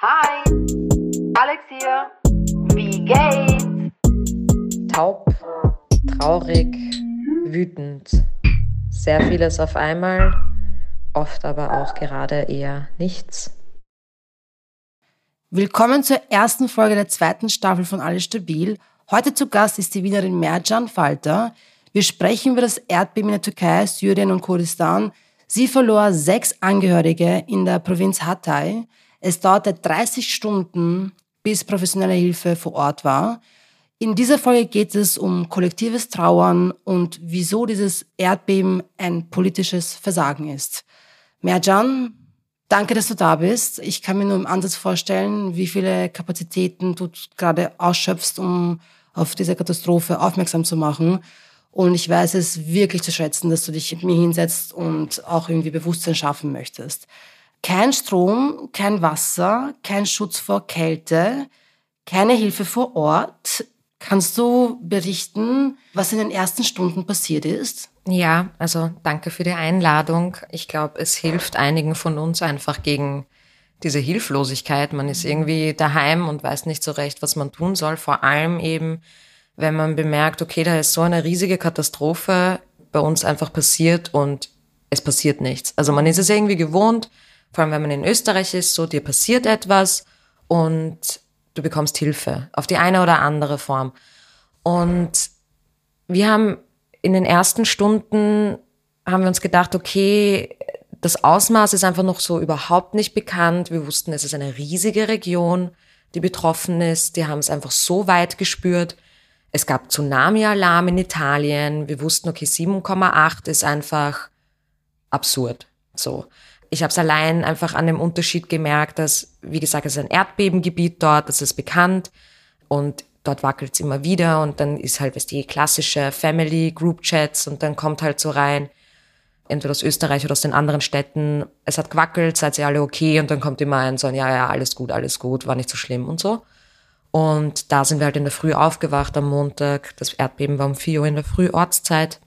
Hi, Alex hier. Wie geht's? Taub, traurig, wütend. Sehr vieles auf einmal, oft aber auch gerade eher nichts. Willkommen zur ersten Folge der zweiten Staffel von Alles Stabil. Heute zu Gast ist die Wienerin Mercan Falter. Wir sprechen über das Erdbeben in der Türkei, Syrien und Kurdistan. Sie verlor sechs Angehörige in der Provinz Hatay. Es dauerte 30 Stunden, bis professionelle Hilfe vor Ort war. In dieser Folge geht es um kollektives Trauern und wieso dieses Erdbeben ein politisches Versagen ist. Merjan, danke, dass du da bist. Ich kann mir nur im Ansatz vorstellen, wie viele Kapazitäten du gerade ausschöpfst, um auf diese Katastrophe aufmerksam zu machen. Und ich weiß es wirklich zu schätzen, dass du dich mit mir hinsetzt und auch irgendwie Bewusstsein schaffen möchtest. Kein Strom, kein Wasser, kein Schutz vor Kälte, keine Hilfe vor Ort. Kannst du berichten, was in den ersten Stunden passiert ist? Ja, also danke für die Einladung. Ich glaube, es hilft einigen von uns einfach gegen diese Hilflosigkeit. Man ist irgendwie daheim und weiß nicht so recht, was man tun soll. Vor allem eben, wenn man bemerkt, okay, da ist so eine riesige Katastrophe bei uns einfach passiert und es passiert nichts. Also man ist es irgendwie gewohnt, vor allem wenn man in Österreich ist, so dir passiert etwas und du bekommst Hilfe auf die eine oder andere Form. Und wir haben in den ersten Stunden haben wir uns gedacht, okay, das Ausmaß ist einfach noch so überhaupt nicht bekannt. Wir wussten, es ist eine riesige Region, die betroffen ist. Die haben es einfach so weit gespürt. Es gab Tsunami-Alarm in Italien. Wir wussten, okay, 7,8 ist einfach absurd. So. Ich habe es allein einfach an dem Unterschied gemerkt, dass, wie gesagt, es ist ein Erdbebengebiet dort, das ist bekannt und dort wackelt es immer wieder und dann ist halt, was die klassische Family Group Chats und dann kommt halt so rein, entweder aus Österreich oder aus den anderen Städten, es hat gewackelt, seid ihr alle okay und dann kommt immer ein so ein, ja, ja, alles gut, alles gut, war nicht so schlimm und so. Und da sind wir halt in der Früh aufgewacht am Montag. Das Erdbeben war um 4 Uhr in der Früh Ortszeit.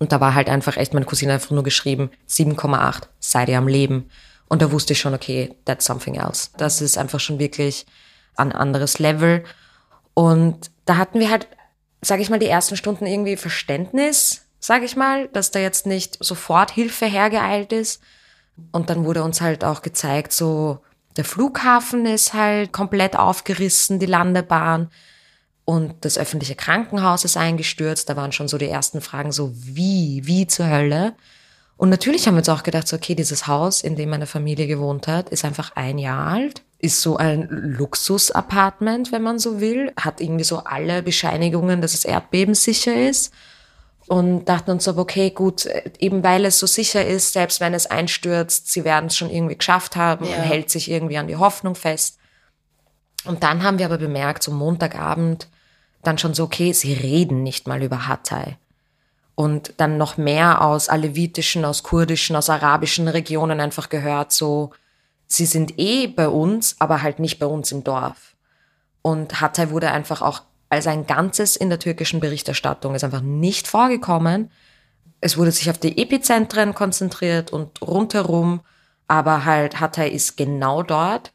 Und da war halt einfach echt meine Cousine einfach nur geschrieben, 7,8, seid ihr am Leben. Und da wusste ich schon, okay, that's something else. Das ist einfach schon wirklich ein anderes Level. Und da hatten wir halt, sage ich mal, die ersten Stunden irgendwie Verständnis, sage ich mal, dass da jetzt nicht sofort Hilfe hergeeilt ist. Und dann wurde uns halt auch gezeigt, so der Flughafen ist halt komplett aufgerissen, die Landebahn. Und das öffentliche Krankenhaus ist eingestürzt. Da waren schon so die ersten Fragen, so wie, wie zur Hölle. Und natürlich haben wir uns auch gedacht, so, okay, dieses Haus, in dem meine Familie gewohnt hat, ist einfach ein Jahr alt, ist so ein Luxus-Apartment, wenn man so will, hat irgendwie so alle Bescheinigungen, dass es erdbebensicher ist und dachten uns so, okay, gut, eben weil es so sicher ist, selbst wenn es einstürzt, sie werden es schon irgendwie geschafft haben ja. und hält sich irgendwie an die Hoffnung fest. Und dann haben wir aber bemerkt, so Montagabend, dann schon so, okay, sie reden nicht mal über Hatay. Und dann noch mehr aus alevitischen, aus kurdischen, aus arabischen Regionen einfach gehört, so, sie sind eh bei uns, aber halt nicht bei uns im Dorf. Und Hatay wurde einfach auch als ein Ganzes in der türkischen Berichterstattung ist einfach nicht vorgekommen. Es wurde sich auf die Epizentren konzentriert und rundherum, aber halt Hatay ist genau dort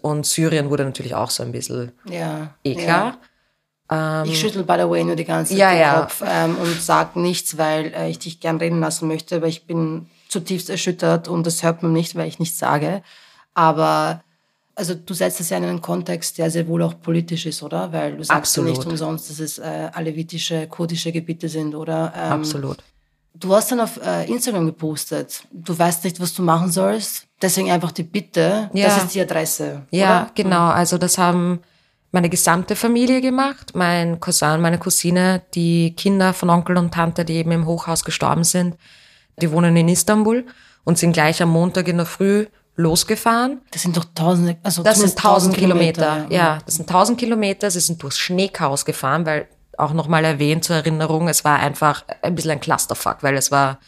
und Syrien wurde natürlich auch so ein bisschen ja, eklar. Ja. Ähm, ich schüttel, by the way, nur die ganze Zeit ja, den ja. Kopf ähm, und sag nichts, weil äh, ich dich gern reden lassen möchte, aber ich bin zutiefst erschüttert und das hört man nicht, weil ich nichts sage. Aber also du setzt es ja in einen Kontext, der sehr wohl auch politisch ist, oder? Weil du sagst ja nicht umsonst, dass es äh, alevitische, kurdische Gebiete sind, oder? Ähm, Absolut. Du hast dann auf äh, Instagram gepostet, du weißt nicht, was du machen sollst, deswegen einfach die Bitte, ja. das ist die Adresse. Ja, oder? genau. Also das haben meine gesamte Familie gemacht, mein Cousin, meine Cousine, die Kinder von Onkel und Tante, die eben im Hochhaus gestorben sind, die wohnen in Istanbul und sind gleich am Montag in der Früh losgefahren. Das sind doch tausende, also das sind tausend Kilometer. Kilometer. Ja, das sind tausend Kilometer. Sie sind durchs Schneechaos gefahren, weil auch nochmal erwähnt zur Erinnerung, es war einfach ein bisschen ein Clusterfuck, weil es war,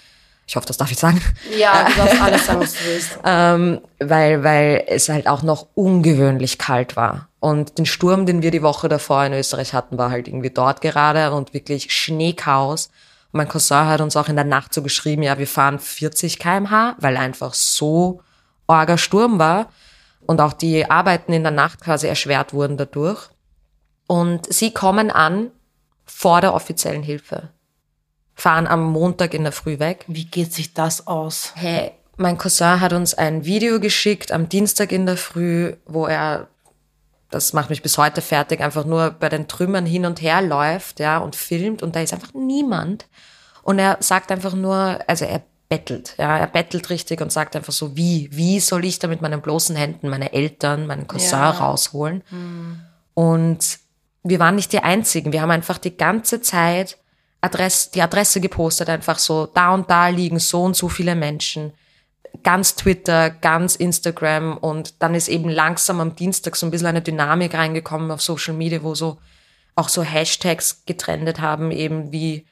ich hoffe, das darf ich sagen. Ja, du darfst alles sagen, was du willst. ähm, weil, weil es halt auch noch ungewöhnlich kalt war. Und den Sturm, den wir die Woche davor in Österreich hatten, war halt irgendwie dort gerade und wirklich Schneechaos. Und mein Cousin hat uns auch in der Nacht so geschrieben, ja, wir fahren 40 kmh, weil einfach so arger Sturm war. und auch die Arbeiten in der Nacht quasi erschwert wurden dadurch. Und sie kommen an vor der offiziellen Hilfe, fahren am Montag in der Früh weg. Wie geht sich das aus? Hey, mein Cousin hat uns ein Video geschickt am Dienstag in der Früh, wo er, das macht mich bis heute fertig, einfach nur bei den Trümmern hin und her läuft, ja, und filmt und da ist einfach niemand. Und er sagt einfach nur, also er bettelt, ja, er bettelt richtig und sagt einfach so, wie, wie soll ich da mit meinen bloßen Händen meine Eltern, meinen Cousin Ja. rausholen? Und wir waren nicht die Einzigen. Wir haben einfach die ganze Zeit Adress, die Adresse gepostet, einfach so, da und da liegen so und so viele Menschen. Ganz Twitter, ganz Instagram und dann ist eben langsam am Dienstag so ein bisschen eine Dynamik reingekommen auf Social Media, wo so auch so Hashtags getrendet haben, eben wie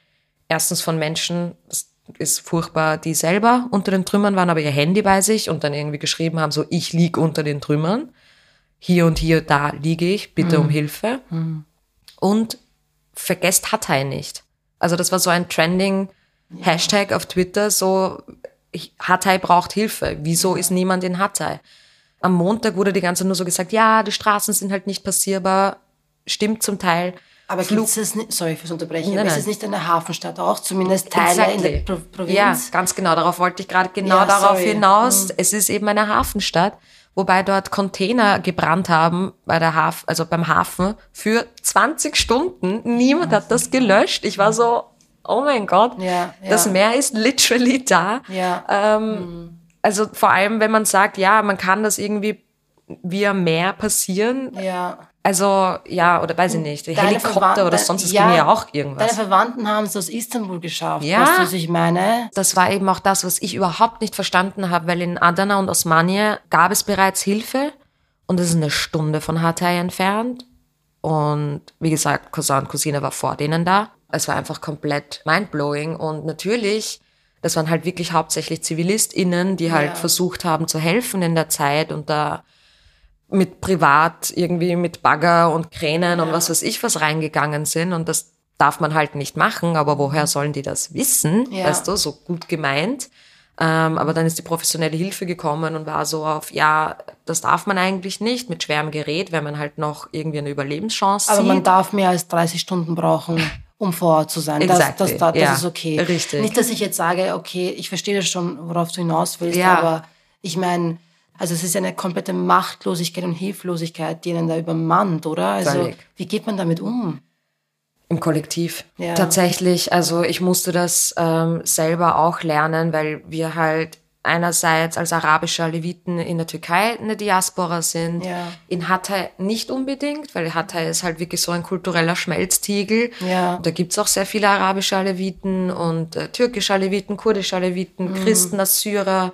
erstens von Menschen, das ist furchtbar, die selber unter den Trümmern waren, aber ihr Handy bei sich und dann irgendwie geschrieben haben, so ich lieg unter den Trümmern hier und hier, da liege ich, bitte um Hilfe. Und vergesst Hatay nicht. Also das war so ein trending Hashtag auf Twitter, so Hatay braucht Hilfe. Wieso ist niemand in Hatay? Am Montag wurde die ganze nur so gesagt, ja, die Straßen sind halt nicht passierbar. Stimmt zum Teil. Aber Flug- es nicht, sorry fürs Unterbrechen, Nein, aber ist es nicht eine Hafenstadt auch, zumindest Teile in der Exactly. Pro Provinz? Ja, ganz genau. Darauf wollte ich gerade genau Ja, darauf sorry. Mhm. hinaus. Es ist eben eine Hafenstadt, wobei dort Container gebrannt haben bei der Haf also beim Hafen für 20 Stunden. Niemand hat das gelöscht. Ich war so, oh mein Gott, Ja, ja. das Meer ist literally da. Ja. Ähm, Also vor allem, wenn man sagt, ja, man kann das irgendwie via Meer passieren. ja. Also ja, oder weiß ich nicht, Helikopter Verwandten- oder sonst, das ja, ging ja auch irgendwas. Deine Verwandten haben es aus Istanbul geschafft, Ja. weißt du, was ich meine? Das war eben auch das, was ich überhaupt nicht verstanden habe, weil in Adana und Osmaniye gab es bereits Hilfe und es ist eine Stunde von Hatay entfernt. Und wie gesagt, Cousin und Cousine war vor denen da. Es war einfach komplett mindblowing und natürlich, das waren halt wirklich hauptsächlich ZivilistInnen, die halt Ja. versucht haben zu helfen in der Zeit und da mit privat irgendwie mit Bagger und Kränen und was weiß ich was reingegangen sind und das darf man halt nicht machen, aber woher sollen die das wissen? Ja. Weißt du, so gut gemeint. Ähm, aber dann ist die professionelle Hilfe gekommen und war so auf, ja, das darf man eigentlich nicht mit schwerem Gerät, wenn man halt noch irgendwie eine Überlebenschance Aber sieht. man darf mehr als 30 Stunden brauchen, um vor Ort zu sein. Das, das, Exactly, das, das ja, ist okay. richtig. Nicht, dass ich jetzt sage, okay, ich verstehe das schon, worauf du hinaus willst, Ja. aber ich meine, also es ist eine komplette Machtlosigkeit und Hilflosigkeit, die einen da übermannt, oder? Also Völlig. wie geht man damit um? Im Kollektiv. Ja. Tatsächlich, also ich musste das ähm, selber auch lernen, weil wir halt einerseits als arabische Aleviten in der Türkei eine Diaspora sind, Ja. in Hatay nicht unbedingt, weil Hatay ist halt wirklich so ein kultureller Schmelztiegel. Ja. Da gibt's auch sehr viele arabische Aleviten und äh, türkische Aleviten, kurdische Aleviten, Christen, Assyrer,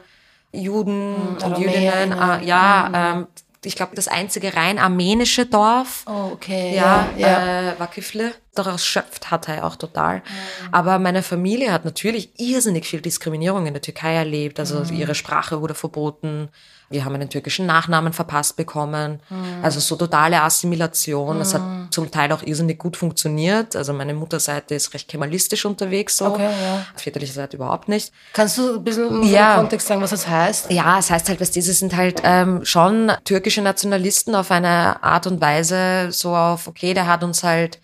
Juden und Aramäer, Jüdinnen. ja. Äh, ja, ähm, ich glaube, das einzige rein armenische Dorf Oh, okay. ja, Ja, ja. Äh, Wakifle. Daraus schöpft Hatay auch total. Aber meine Familie hat natürlich irrsinnig viel Diskriminierung in der Türkei erlebt. Also ihre Sprache wurde verboten. Wir haben einen türkischen Nachnamen verpasst bekommen. Also so totale Assimilation. Das hat zum Teil auch irrsinnig gut funktioniert. Also meine Mutterseite ist recht kemalistisch unterwegs so. Okay, ja. Väterliche Seite überhaupt nicht. Kannst du ein bisschen Ja. im Kontext sagen, was das heißt? Ja, es heißt halt, dass diese sind halt ähm, schon türkische Nationalisten auf eine Art und Weise so auf, okay, der hat uns halt,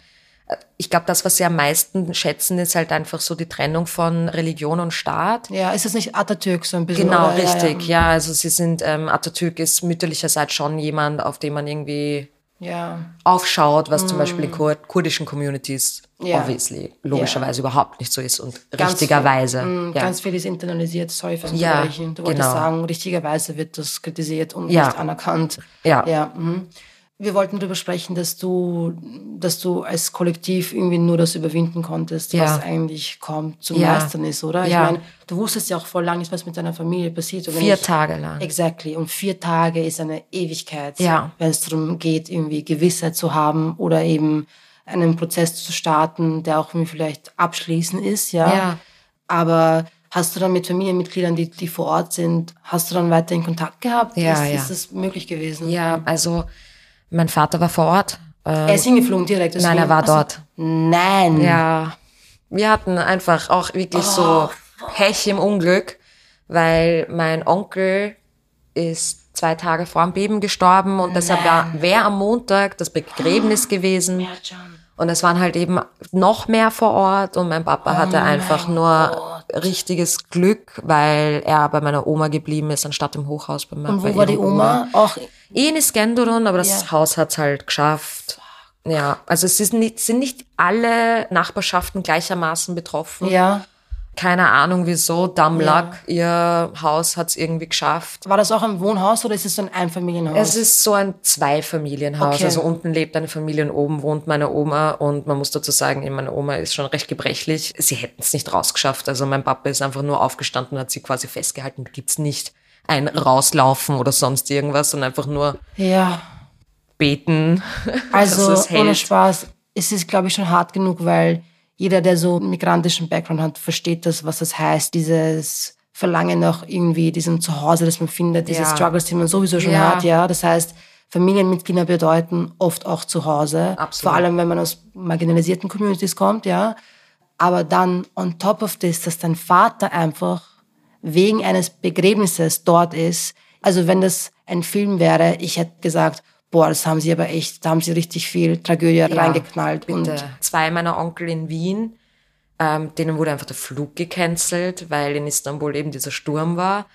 ich glaube, das, was sie am meisten schätzen, ist halt einfach so die Trennung von Religion und Staat. Ja, ist das nicht Atatürk so ein bisschen? Genau, oder? Ja, richtig. Ja, also sie sind, ähm, Atatürk ist mütterlicherseits schon jemand, auf den man irgendwie Ja. aufschaut, was zum Beispiel in kur kurdischen Communities Mm. Ja. obviously logischerweise überhaupt nicht so ist und Ganz richtigerweise. Viel, mm, ja. Ganz viel ist internalisiert, sorry fürs Ja, Unterbrechen. Du wolltest genau. sagen, richtigerweise wird das kritisiert und Ja. nicht anerkannt. Ja. ja mhm. Wir wollten darüber sprechen, dass du, dass du als Kollektiv irgendwie nur das überwinden konntest, Ja. was eigentlich kaum zu Ja. meistern ist, oder? Ich Ja. meine, du wusstest ja auch vor lang nicht, was mit deiner Familie passiert. Vier nicht? Tage lang. Exactly. Und vier Tage ist eine Ewigkeit, Ja. wenn es darum geht, irgendwie Gewissheit zu haben oder eben einen Prozess zu starten, der auch vielleicht abschließend ist, ja. Ja. Aber hast du dann mit Familienmitgliedern, die, die vor Ort sind, hast du dann weiterhin Kontakt gehabt? Ja, ist, ja. ist das möglich gewesen? Ja, also mein Vater war vor Ort. Äh, Er ist hingeflogen direkt. Nein, er war dort. Nein. Ja, wir hatten einfach auch wirklich so Pech im Unglück, weil mein Onkel ist zwei Tage vor dem Beben gestorben und deshalb wäre am Montag das Begräbnis gewesen. Und es waren halt eben noch mehr vor Ort und mein Papa hatte einfach nur richtiges Glück, weil er bei meiner Oma geblieben ist, anstatt im Hochhaus bei, Und bei wo war die ihrer Oma? Auch Eh in Iskenderun, aber das Ja. Haus hat's halt geschafft. Ja, also es nicht, sind nicht alle Nachbarschaften gleichermaßen betroffen. ja. Keine Ahnung wieso. Dumb luck, ihr Haus hat's irgendwie geschafft. War das auch ein Wohnhaus oder ist es so ein Einfamilienhaus? Es ist so ein Zweifamilienhaus. Okay. Also unten lebt eine Familie und oben wohnt meine Oma. Und man muss dazu sagen, meine Oma ist schon recht gebrechlich. Sie hätten es nicht rausgeschafft. Also mein Papa ist einfach nur aufgestanden und hat sie quasi festgehalten. Gibt's nicht ein Rauslaufen oder sonst irgendwas, sondern einfach nur ja. beten. Also es ohne. Spaß, es ist, glaube ich, schon hart genug, weil jeder, der so einen migrantischen Background hat, versteht das, was das heißt, dieses Verlangen nach irgendwie diesem Zuhause, das man findet, diese Ja. Struggles, die man sowieso schon Ja. hat, ja. Das heißt, Familienmitglieder bedeuten oft auch Zuhause. Absolut. Vor allem, wenn man aus marginalisierten Communities kommt, ja. Aber dann on top of this, dass dein Vater einfach wegen eines Begräbnisses dort ist. Also wenn das ein Film wäre, ich hätte gesagt, boah, das haben sie aber echt, da haben sie richtig viel Tragödie reingeknallt. Bitte. Und Zwei meiner Onkel in Wien, ähm, denen wurde einfach der Flug gecancelt, weil in Istanbul eben dieser Sturm war.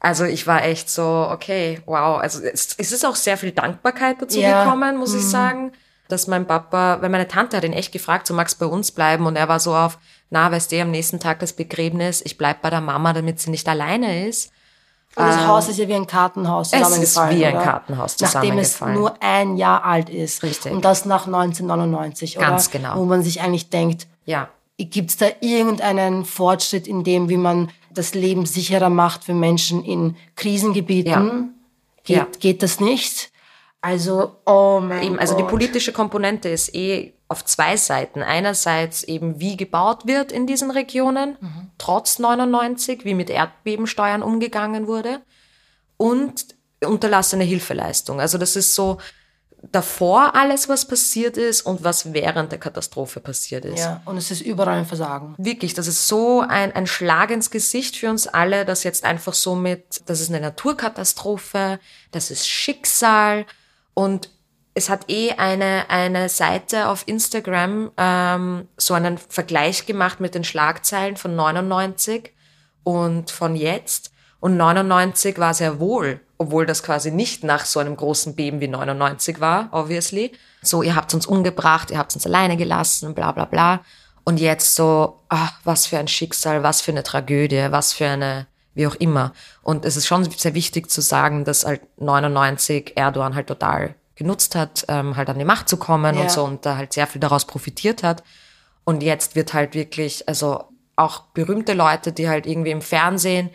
Also ich war echt so, okay, wow. Also es, es ist auch sehr viel Dankbarkeit dazu Ja. Mhm. gekommen, muss ich sagen, dass mein Papa, weil meine Tante hat ihn echt gefragt, so magst bei uns bleiben und er war so auf, na, weißt du, am nächsten Tag das Begräbnis, ich bleib bei der Mama, damit sie nicht alleine ist. Und das Haus ist ja wie ein Kartenhaus Ähm, es ist zusammengefallen. wie ein oder? Kartenhaus Nachdem es zusammengefallen. nur ein Jahr alt ist. Richtig. Und das nach 1999, oder? Ganz genau. Wo man sich eigentlich denkt, Ja, gibt es da irgendeinen Fortschritt in dem, wie man das Leben sicherer macht für Menschen in Krisengebieten? Geht, Ja. geht das nicht? Also, oh mein Eben, also die Gott. politische Komponente ist eh auf zwei Seiten. Einerseits eben, wie gebaut wird in diesen Regionen, trotz 99, wie mit Erdbebensteuern umgegangen wurde und unterlassene Hilfeleistung. Also das ist so davor alles, was passiert ist und was während der Katastrophe passiert ist. Ja, und es ist überall ein Versagen. Wirklich, das ist so ein, ein Schlag ins Gesicht für uns alle, dass jetzt einfach so mit, das ist eine Naturkatastrophe, das ist Schicksal und es hat eh eine, eine Seite auf Instagram ähm, so einen Vergleich gemacht mit den Schlagzeilen von 99 und von jetzt. Und 99 war sehr wohl, obwohl das quasi nicht nach so einem großen Beben wie 99 war, obviously. So, ihr habt uns umgebracht, ihr habt uns alleine gelassen, bla bla bla. Und jetzt so, ach, was für ein Schicksal, was für eine Tragödie, was für eine, wie auch immer. Und es ist schon sehr wichtig zu sagen, dass halt 99 Erdogan halt total genutzt hat, ähm, halt an die Macht zu kommen Ja. und so und da halt sehr viel daraus profitiert hat. Und jetzt wird halt wirklich, also auch berühmte Leute, die halt irgendwie im Fernsehen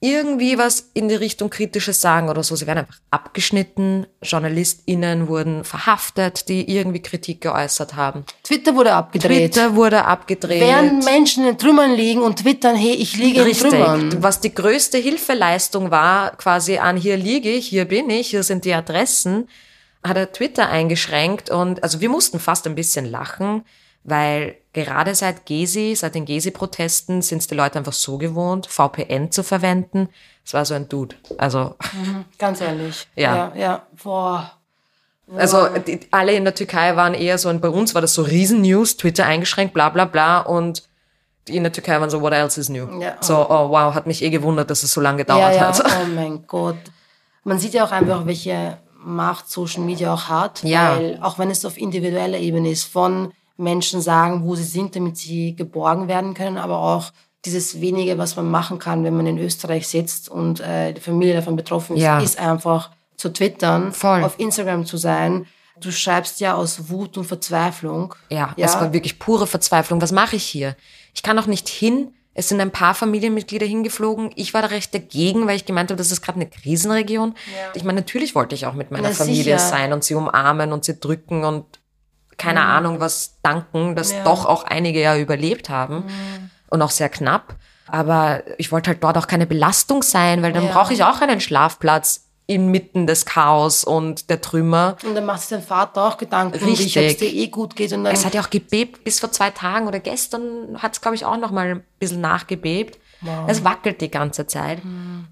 irgendwie was in die Richtung Kritisches sagen oder so, sie werden einfach abgeschnitten. JournalistInnen wurden verhaftet, die irgendwie Kritik geäußert haben. Twitter wurde abgedreht. Twitter wurde abgedreht. Während Menschen in Trümmern liegen und twittern, hey, ich liege in Richtig. Trümmern. Was die größte Hilfeleistung war, quasi an hier liege ich, hier bin ich, hier sind die Adressen, hat er Twitter eingeschränkt und also wir mussten fast ein bisschen lachen, weil gerade seit Gezi, seit den Gezi-Protesten sind es die Leute einfach so gewohnt, VPN zu verwenden. Es war so ein Dude. Also, Ganz ehrlich. Ja. Ja, ja. Boah. also die, alle in der Türkei waren eher so, und bei uns war das so Riesen-News, Twitter eingeschränkt, bla bla bla und die in der Türkei waren so, what else is new? Ja. So, oh wow, hat mich eh gewundert, dass es so lange Ja, gedauert ja. hat. Oh mein Gott. Man sieht ja auch einfach, welche Macht Social Media auch hat. Ja. Weil auch wenn es auf individueller Ebene ist, von Menschen sagen, wo sie sind, damit sie geborgen werden können, aber auch dieses wenige, was man machen kann, wenn man in Österreich sitzt und äh, die Familie davon betroffen ist, Ja. ist einfach zu twittern, Voll. auf Instagram zu sein. Du schreibst ja aus Wut und Verzweiflung. Ja, es war wirklich pure Verzweiflung. Was mache ich hier? Ich kann auch nicht hin. Es sind ein paar Familienmitglieder hingeflogen. Ich war da recht dagegen, weil ich gemeint habe, das ist gerade eine Krisenregion. Ich meine, natürlich wollte ich auch mit meiner Na, Familie sicher. sein und sie umarmen und sie drücken und keine Ahnung was danken, dass Ja. doch auch einige ja überlebt haben und auch sehr knapp. Aber ich wollte halt dort auch keine Belastung sein, weil dann Ja. brauche ich auch einen Schlafplatz inmitten des Chaos und der Trümmer. Und dann macht sich dein Vater auch Gedanken, dich, ob es dir eh gut geht. Und dann Es hat ja auch gebebt bis vor zwei Tagen oder gestern hat es, glaube ich, auch noch mal ein bisschen nachgebebt. Es wackelt die ganze Zeit.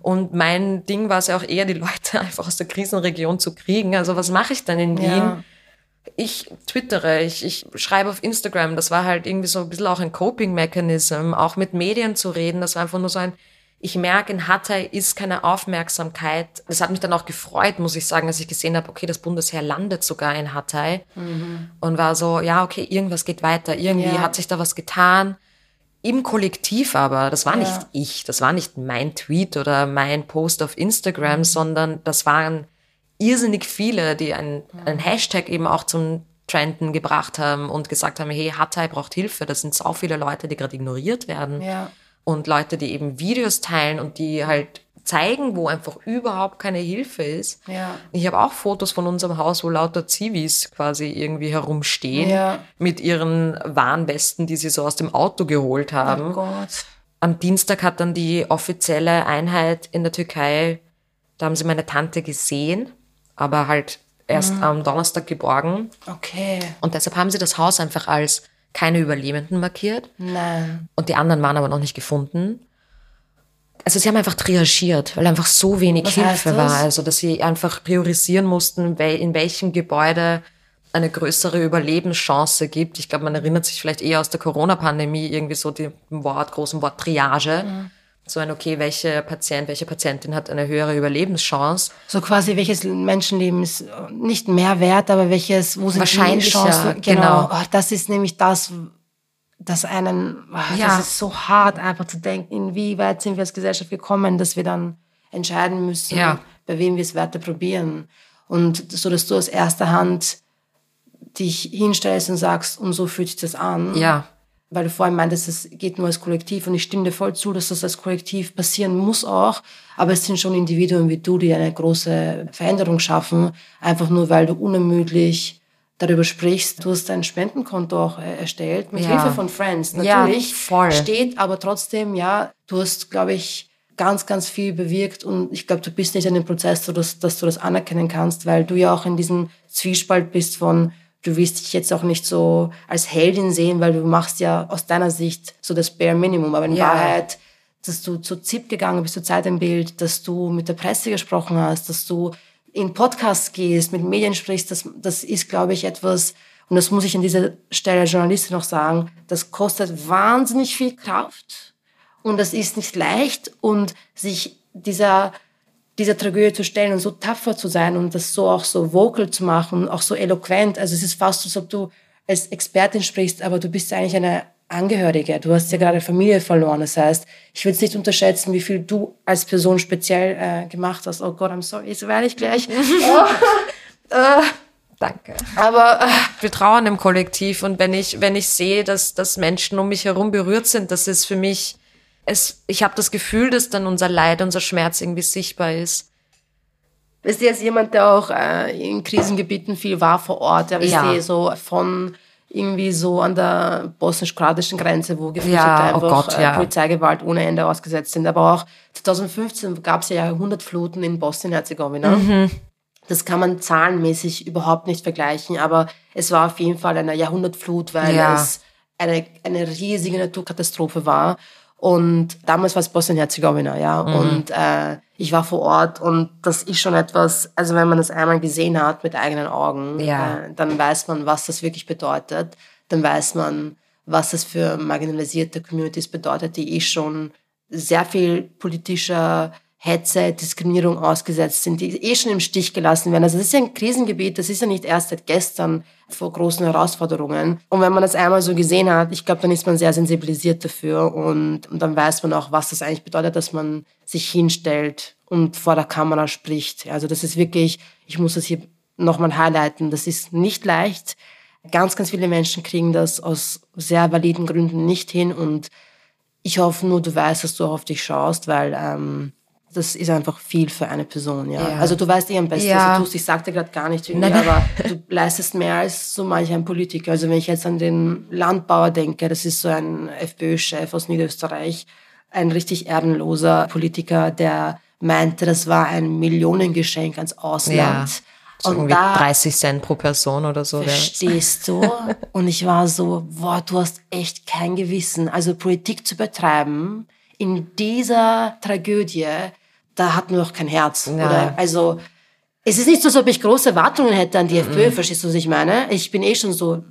Und mein Ding war es ja auch eher, die Leute einfach aus der Krisenregion zu kriegen. Also was mache ich dann in Wien? Ja. Ich twittere, ich, ich schreibe auf Instagram. Das war halt irgendwie so ein bisschen auch ein Coping-Mechanism, auch mit Medien zu reden. Das war einfach nur so ein, ich merke, in Hatay ist keine Aufmerksamkeit. Das hat mich dann auch gefreut, muss ich sagen, als ich gesehen habe, okay, das Bundesheer landet sogar in Hatay. Und war so, ja, okay, irgendwas geht weiter. Irgendwie Ja. hat sich da was getan. Im Kollektiv aber, das war nicht Ja. ich, das war nicht mein Tweet oder mein Post auf Instagram, sondern das waren irrsinnig viele, die einen, einen Hashtag eben auch zum Trenden gebracht haben und gesagt haben, hey, Hatay braucht Hilfe. Das sind so viele Leute, die gerade ignoriert werden. Ja. Und Leute, die eben Videos teilen und die halt zeigen, wo einfach überhaupt keine Hilfe ist. Ja. Ich habe auch Fotos von unserem Haus, wo lauter Zivis quasi irgendwie herumstehen Ja. mit ihren Warnwesten, die sie so aus dem Auto geholt Oh haben. Gott. Am Dienstag hat dann die offizielle Einheit in der Türkei, da haben sie meine Tante gesehen, aber halt erst am Donnerstag geborgen. Okay. Und deshalb haben sie das Haus einfach als keine Überlebenden markiert. Nein. Und die anderen waren aber noch nicht gefunden. Also sie haben einfach triagiert, weil einfach so wenig Was Hilfe war. Also dass sie einfach priorisieren mussten, in welchem Gebäude eine größere Überlebenschance gibt. Ich glaube, man erinnert sich vielleicht eher aus der Corona-Pandemie irgendwie so dem Wort, großen Wort Triage. Mhm. So ein, okay, welche Patient, welche Patientin hat eine höhere Überlebenschance? So quasi, welches Menschenleben ist nicht mehr wert, aber welches, wo sind die Chancen? genau. Oh, das ist nämlich das, das einen, oh, Ja. das ist so hart, einfach zu denken, inwieweit sind wir als Gesellschaft gekommen, dass wir dann entscheiden müssen, Ja. bei wem wir es weiter probieren. Und so, dass du aus erster Hand dich hinstellst und sagst, und so fühlt sich das an. Ja, weil du vorhin meintest, es geht nur als Kollektiv und ich stimme dir voll zu, dass das als Kollektiv passieren muss auch, aber es sind schon Individuen wie du, die eine große Veränderung schaffen, einfach nur weil du unermüdlich darüber sprichst. Du hast ein Spendenkonto auch äh, erstellt, mit Ja. Hilfe von Friends, Ja, natürlich. voll. Steht aber trotzdem, ja, du hast, glaube ich, ganz, ganz viel bewirkt und ich glaube, du bist nicht in dem Prozess, dass, dass du das anerkennen kannst, weil du ja auch in diesem Zwiespalt bist von, du willst dich jetzt auch nicht so als Heldin sehen, weil du machst ja aus deiner Sicht so das Bare Minimum, aber in Ja. Wahrheit, dass du zu ZIP gegangen bist, zu Zeit im Bild, dass du mit der Presse gesprochen hast, dass du in Podcasts gehst, mit Medien sprichst, das, das ist, glaube ich, etwas, und das muss ich an dieser Stelle als Journalistin noch sagen, das kostet wahnsinnig viel Kraft und das ist nicht leicht und sich dieser dieser Tragödie zu stellen und so tapfer zu sein und das so auch so vocal zu machen, auch so eloquent. Also es ist fast so, als ob du als Expertin sprichst, aber du bist ja eigentlich eine Angehörige. Du hast ja gerade Familie verloren. Das heißt, ich will es nicht unterschätzen, wie viel du als Person speziell äh, gemacht hast. Oh Gott, I'm sorry, jetzt werde ich gleich. danke. Aber äh, wir trauern im Kollektiv und wenn ich wenn ich sehe, dass dass Menschen um mich herum berührt sind, das ist für mich es ich habe das Gefühl, dass dann unser Leid, unser Schmerz irgendwie sichtbar ist. Bist du jetzt jemand, der auch äh, in Krisengebieten viel war vor Ort? Ja, ich Ja. so von irgendwie so an der bosnisch-kroatischen Grenze, wo Geflüchtete Ja, oh einfach Gott, äh, ja. Polizeigewalt ohne Ende ausgesetzt sind. Aber auch 2015 gab es ja Jahrhundertfluten in Bosnien-Herzegowina. Mhm. Das kann man zahlenmäßig überhaupt nicht vergleichen, aber es war auf jeden Fall eine Jahrhundertflut, weil Ja. es eine, eine riesige Naturkatastrophe war. Und damals war es Bosnien-Herzegowina, ja. Mhm. Und äh, ich war vor Ort und das ist schon etwas, also wenn man das einmal gesehen hat mit eigenen Augen, Ja. äh, dann weiß man, was das wirklich bedeutet. Dann weiß man, was das für marginalisierte Communities bedeutet, die eh schon sehr viel politischer Hetze, Diskriminierung ausgesetzt sind, die eh schon im Stich gelassen werden. Also das ist ja ein Krisengebiet, das ist ja nicht erst seit gestern vor großen Herausforderungen. Und wenn man das einmal so gesehen hat, ich glaube, dann ist man sehr sensibilisiert dafür und, und dann weiß man auch, was das eigentlich bedeutet, dass man sich hinstellt und vor der Kamera spricht. Also das ist wirklich, ich muss das hier nochmal highlighten, das ist nicht leicht. Ganz, ganz viele Menschen kriegen das aus sehr validen Gründen nicht hin und ich hoffe nur, du weißt, dass du auch auf dich schaust, weil ähm, das ist einfach viel für eine Person, ja. Ja. Also du weißt eh am besten, Ja. was du tust. Ich sagte gerade gar nicht irgendwie, Nein, nein. aber du leistest mehr als so manch ein Politiker. Also wenn ich jetzt an den Landbauer denke, das ist so ein FPÖ-Chef aus Niederösterreich, ein richtig ehrenloser Politiker, der meinte, das war ein Millionengeschenk ans Ausland. So Und irgendwie da 30 Cent pro Person oder so. Verstehst du? Und ich war so, boah, du hast echt kein Gewissen. Also Politik zu betreiben in dieser Tragödie, da hat man doch kein Herz. Ja. Oder? Also, es ist nicht so, als ob ich große Erwartungen hätte an die FPÖ, verstehst du, was ich meine? Ich bin eh schon so,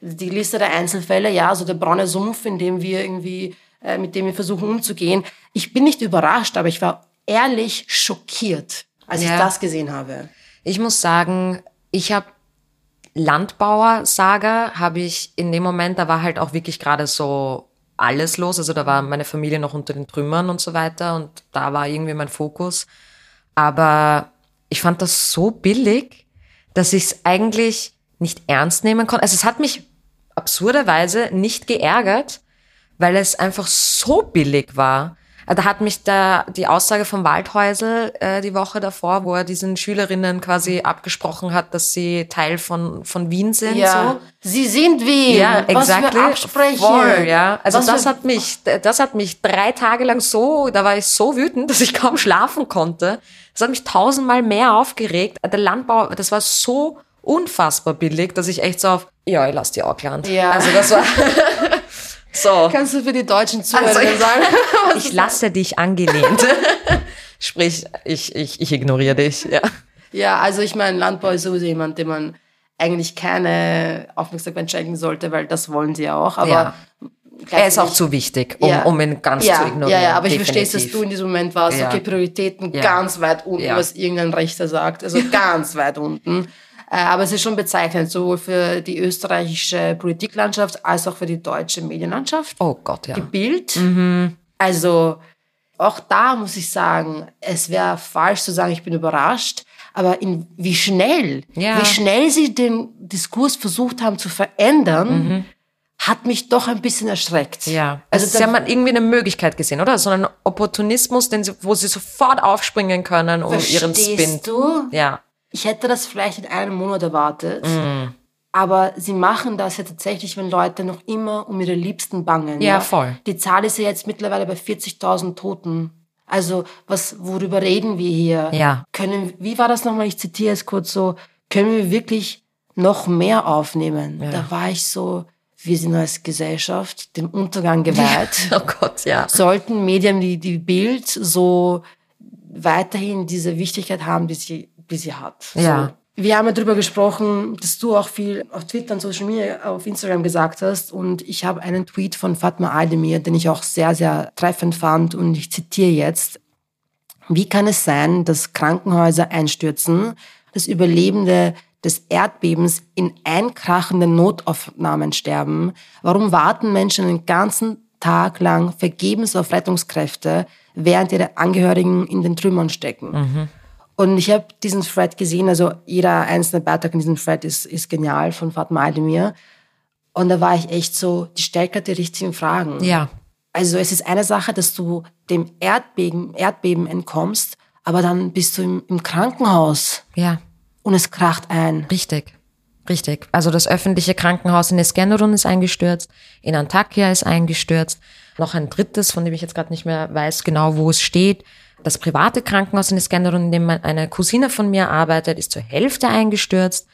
die Liste der Einzelfälle, ja, so der braune Sumpf, in dem wir irgendwie, äh, mit dem wir versuchen umzugehen. Ich bin nicht überrascht, aber ich war ehrlich schockiert, als ich Ja. das gesehen habe. Ich muss sagen, ich habe Landbauer-Saga habe ich in dem Moment, da war halt auch wirklich gerade so alles los. Also da war meine Familie noch unter den Trümmern und so weiter und da war irgendwie mein Fokus. Aber ich fand das so billig, dass ich es eigentlich nicht ernst nehmen konnte. Also es hat mich absurderweise nicht geärgert, weil es einfach so billig war. Äh, Da hat mich da die Aussage vom Waldhäusel äh, die Woche davor, wo er diesen Schülerinnen quasi abgesprochen hat, dass sie Teil von, von Wien sind. So. Sie sind Wien. Ja, Was exactly. wir absprechen. Voll, ja. Also Was das hat mich, das hat mich drei Tage lang so, da war ich so wütend, dass ich kaum schlafen konnte. Das hat mich tausendmal mehr aufgeregt. Der Landbau, das war so unfassbar billig, dass ich echt so auf, ja, ich lass die Auckland. Ja. Also das war so. Kannst du für die deutschen Zuhörer Also- sagen? Ich lasse dich angelehnt. Sprich, ich, ich, ich ignoriere dich, ja. Ja, also ich meine, Landbau ist sowieso jemand, dem man eigentlich keine Aufmerksamkeit schenken sollte, weil das wollen sie ja auch. Aber Ja. Er ist auch zu wichtig, um, Ja. um ihn ganz ja, zu ignorieren. Ja, ja, aber ich verstehe, dass du in diesem Moment warst, okay, Prioritäten ganz weit unten, was irgendein Rechter sagt, also ganz weit unten. Äh, Aber es ist schon bezeichnend, sowohl für die österreichische Politiklandschaft als auch für die deutsche Medienlandschaft. Oh Gott, ja. Die Bild. Mhm. Also auch da muss ich sagen, es wäre falsch zu sagen, ich bin überrascht, aber in, wie schnell, Ja. wie schnell sie den Diskurs versucht haben zu verändern, hat mich doch ein bisschen erschreckt. Mhm. Ja, Also also sie haben irgendwie eine Möglichkeit gesehen, oder? So einen Opportunismus, den sie, wo sie sofort aufspringen können, um ihren Spin. Du? Ja, Ich hätte das vielleicht in einem Monat erwartet. Mhm. Aber sie machen das ja tatsächlich, wenn Leute noch immer um ihre Liebsten bangen. Ja, voll. Die Zahl ist ja jetzt mittlerweile bei 40.000 Toten. Also, was, worüber reden wir hier? Ja. Können, wie war das nochmal? Ich zitiere es kurz so. Können wir wirklich noch mehr aufnehmen? Da war ich so, wir sind als Gesellschaft dem Untergang geweiht oh Gott, ja. sollten Medien wie die Bild so weiterhin diese Wichtigkeit haben, die sie, die sie hat. Ja. So. Wir haben ja darüber gesprochen, dass du auch viel auf Twitter und Social Media, auf Instagram gesagt hast. Und ich habe einen Tweet von Fatma Aldemir, den ich auch sehr, sehr treffend fand. Und ich zitiere jetzt. Wie kann es sein, dass Krankenhäuser einstürzen, dass Überlebende des Erdbebens in einkrachenden Notaufnahmen sterben? Warum warten Menschen den ganzen Tag lang vergebens auf Rettungskräfte, während ihre Angehörigen in den Trümmern stecken? Und ich habe diesen Thread gesehen, also jeder einzelne Beitrag in diesem Thread ist, ist genial von Fatma Aldemir. Und da war ich echt so, die stellt gerade die richtigen Fragen. Ja, Also es ist eine Sache, dass du dem Erdbeben, Erdbeben entkommst, aber dann bist du im, im Krankenhaus ja, und es kracht ein. richtig. Richtig. Also das öffentliche Krankenhaus in Eskenderun ist eingestürzt, in Antakya ist eingestürzt, noch ein drittes, von dem ich jetzt gerade nicht mehr weiß genau, wo es steht. Das private Krankenhaus in Eskenderun, in dem eine Cousine von mir arbeitet, ist zur Hälfte eingestürzt.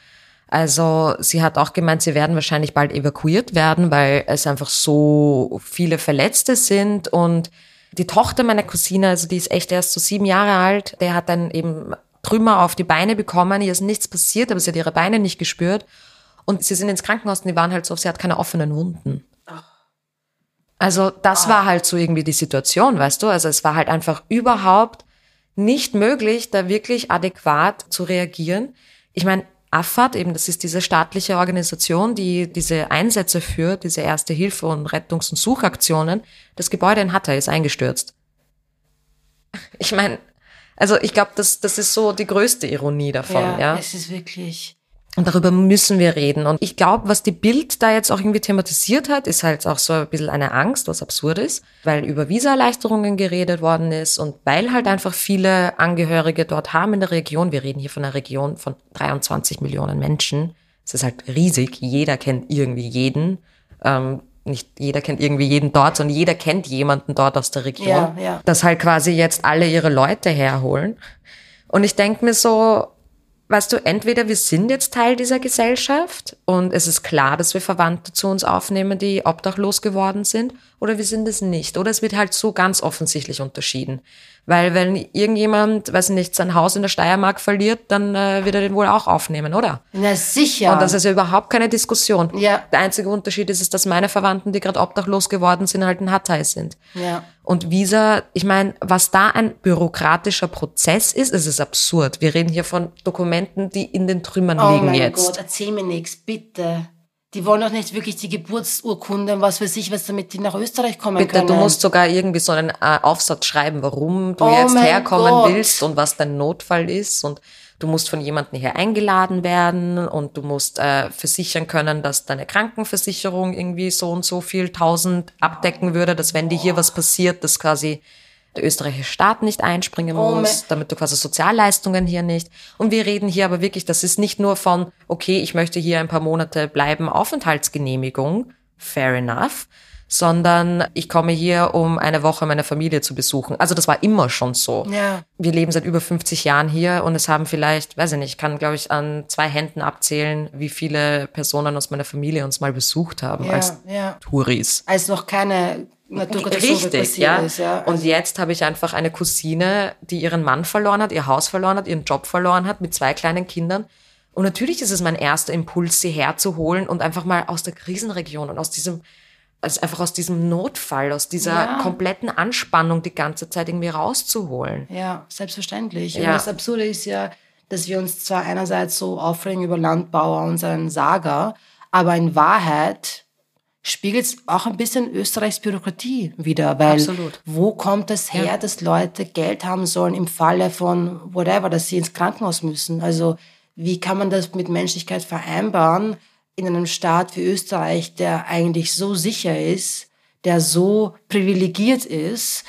Also sie hat auch gemeint, sie werden wahrscheinlich bald evakuiert werden, weil es einfach so viele Verletzte sind. Und die Tochter meiner Cousine, also die ist echt erst so sieben Jahre alt, der hat dann eben Trümmer auf die Beine bekommen. Ihr ist nichts passiert, aber sie hat ihre Beine nicht gespürt. Und sie sind ins Krankenhaus und die waren halt so, sie hat keine offenen Wunden. Also das war halt so irgendwie die Situation, weißt du? Also es war halt einfach überhaupt nicht möglich, da wirklich adäquat zu reagieren. Ich meine, AFAD, eben das ist diese staatliche Organisation, die diese Einsätze führt, diese Erste Hilfe und Rettungs- und Suchaktionen. Das Gebäude in Hatta ist eingestürzt. Ich meine, also ich glaube, das, das ist so die größte Ironie davon, ja. es ist wirklich. Und darüber müssen wir reden. Und ich glaube, was die Bild da jetzt auch irgendwie thematisiert hat, ist halt auch so ein bisschen eine Angst, was absurd ist, weil über Visaerleichterungen geredet worden ist und weil halt einfach viele Angehörige dort haben in der Region. Wir reden hier von einer Region von 23 Millionen Menschen. Es ist halt riesig. Jeder kennt irgendwie jeden. Ähm, nicht jeder kennt irgendwie jeden dort, sondern jeder kennt jemanden dort aus der Region. Ja, ja. Dass halt quasi jetzt alle ihre Leute herholen. Und ich denk mir so, weißt du, entweder wir sind jetzt Teil dieser Gesellschaft und es ist klar, dass wir Verwandte zu uns aufnehmen, die obdachlos geworden sind, oder wir sind es nicht. Oder es wird halt so ganz offensichtlich unterschieden. Weil wenn irgendjemand, weiß nicht, sein Haus in der Steiermark verliert, dann äh, wird er den wohl auch aufnehmen, oder? Na sicher. Und das ist ja überhaupt keine Diskussion. Ja. Der einzige Unterschied ist, dass meine Verwandten, die gerade obdachlos geworden sind, halt ein Hattai sind. Ja. Und Visa, ich meine, was da ein bürokratischer Prozess ist, ist es absurd. Wir reden hier von Dokumenten, die in den Trümmern oh liegen mein jetzt. Gott, erzähl mir nichts, bitte. Die wollen doch nicht wirklich die Geburtsurkunde und was weiß ich, was damit die nach Österreich kommen Bitte, können. du musst sogar irgendwie so einen äh, Aufsatz schreiben, warum du Oh jetzt herkommen Gott. willst und was dein Notfall ist und du musst von jemandem hier eingeladen werden und du musst äh, versichern können, dass deine Krankenversicherung irgendwie so und so viel tausend abdecken würde, dass wenn dir hier was passiert, dass quasi der österreichische Staat nicht einspringen Oh muss, damit du quasi Sozialleistungen hier nicht. Und wir reden hier aber wirklich, das ist nicht nur von, okay, ich möchte hier ein paar Monate bleiben, Aufenthaltsgenehmigung, fair enough, sondern ich komme hier, um eine Woche meine Familie zu besuchen. Also das war immer schon so. Ja. Wir leben seit über 50 Jahren hier und es haben vielleicht, weiß ich nicht, ich kann, glaube ich, an zwei Händen abzählen, wie viele Personen aus meiner Familie uns mal besucht haben Ja, als ja. Touris. Als noch keine Richtig, ja. ist. Ja. Und jetzt habe ich einfach eine Cousine, die ihren Mann verloren hat, ihr Haus verloren hat, ihren Job verloren hat, mit zwei kleinen Kindern. Und natürlich ist es mein erster Impuls, sie herzuholen und einfach mal aus der Krisenregion und aus diesem, also einfach aus diesem Notfall, aus dieser Ja. kompletten Anspannung die ganze Zeit irgendwie rauszuholen. Ja, selbstverständlich. Ja. Und das Absurde ist ja, dass wir uns zwar einerseits so aufregen über Landbauer und seinen Saga, aber in Wahrheit spiegelt es auch ein bisschen Österreichs Bürokratie wieder, weil Absolut. wo kommt es her, Ja. dass Leute Geld haben sollen im Falle von whatever, dass sie ins Krankenhaus müssen? Also wie kann man das mit Menschlichkeit vereinbaren in einem Staat wie Österreich, der eigentlich so sicher ist, der so privilegiert ist,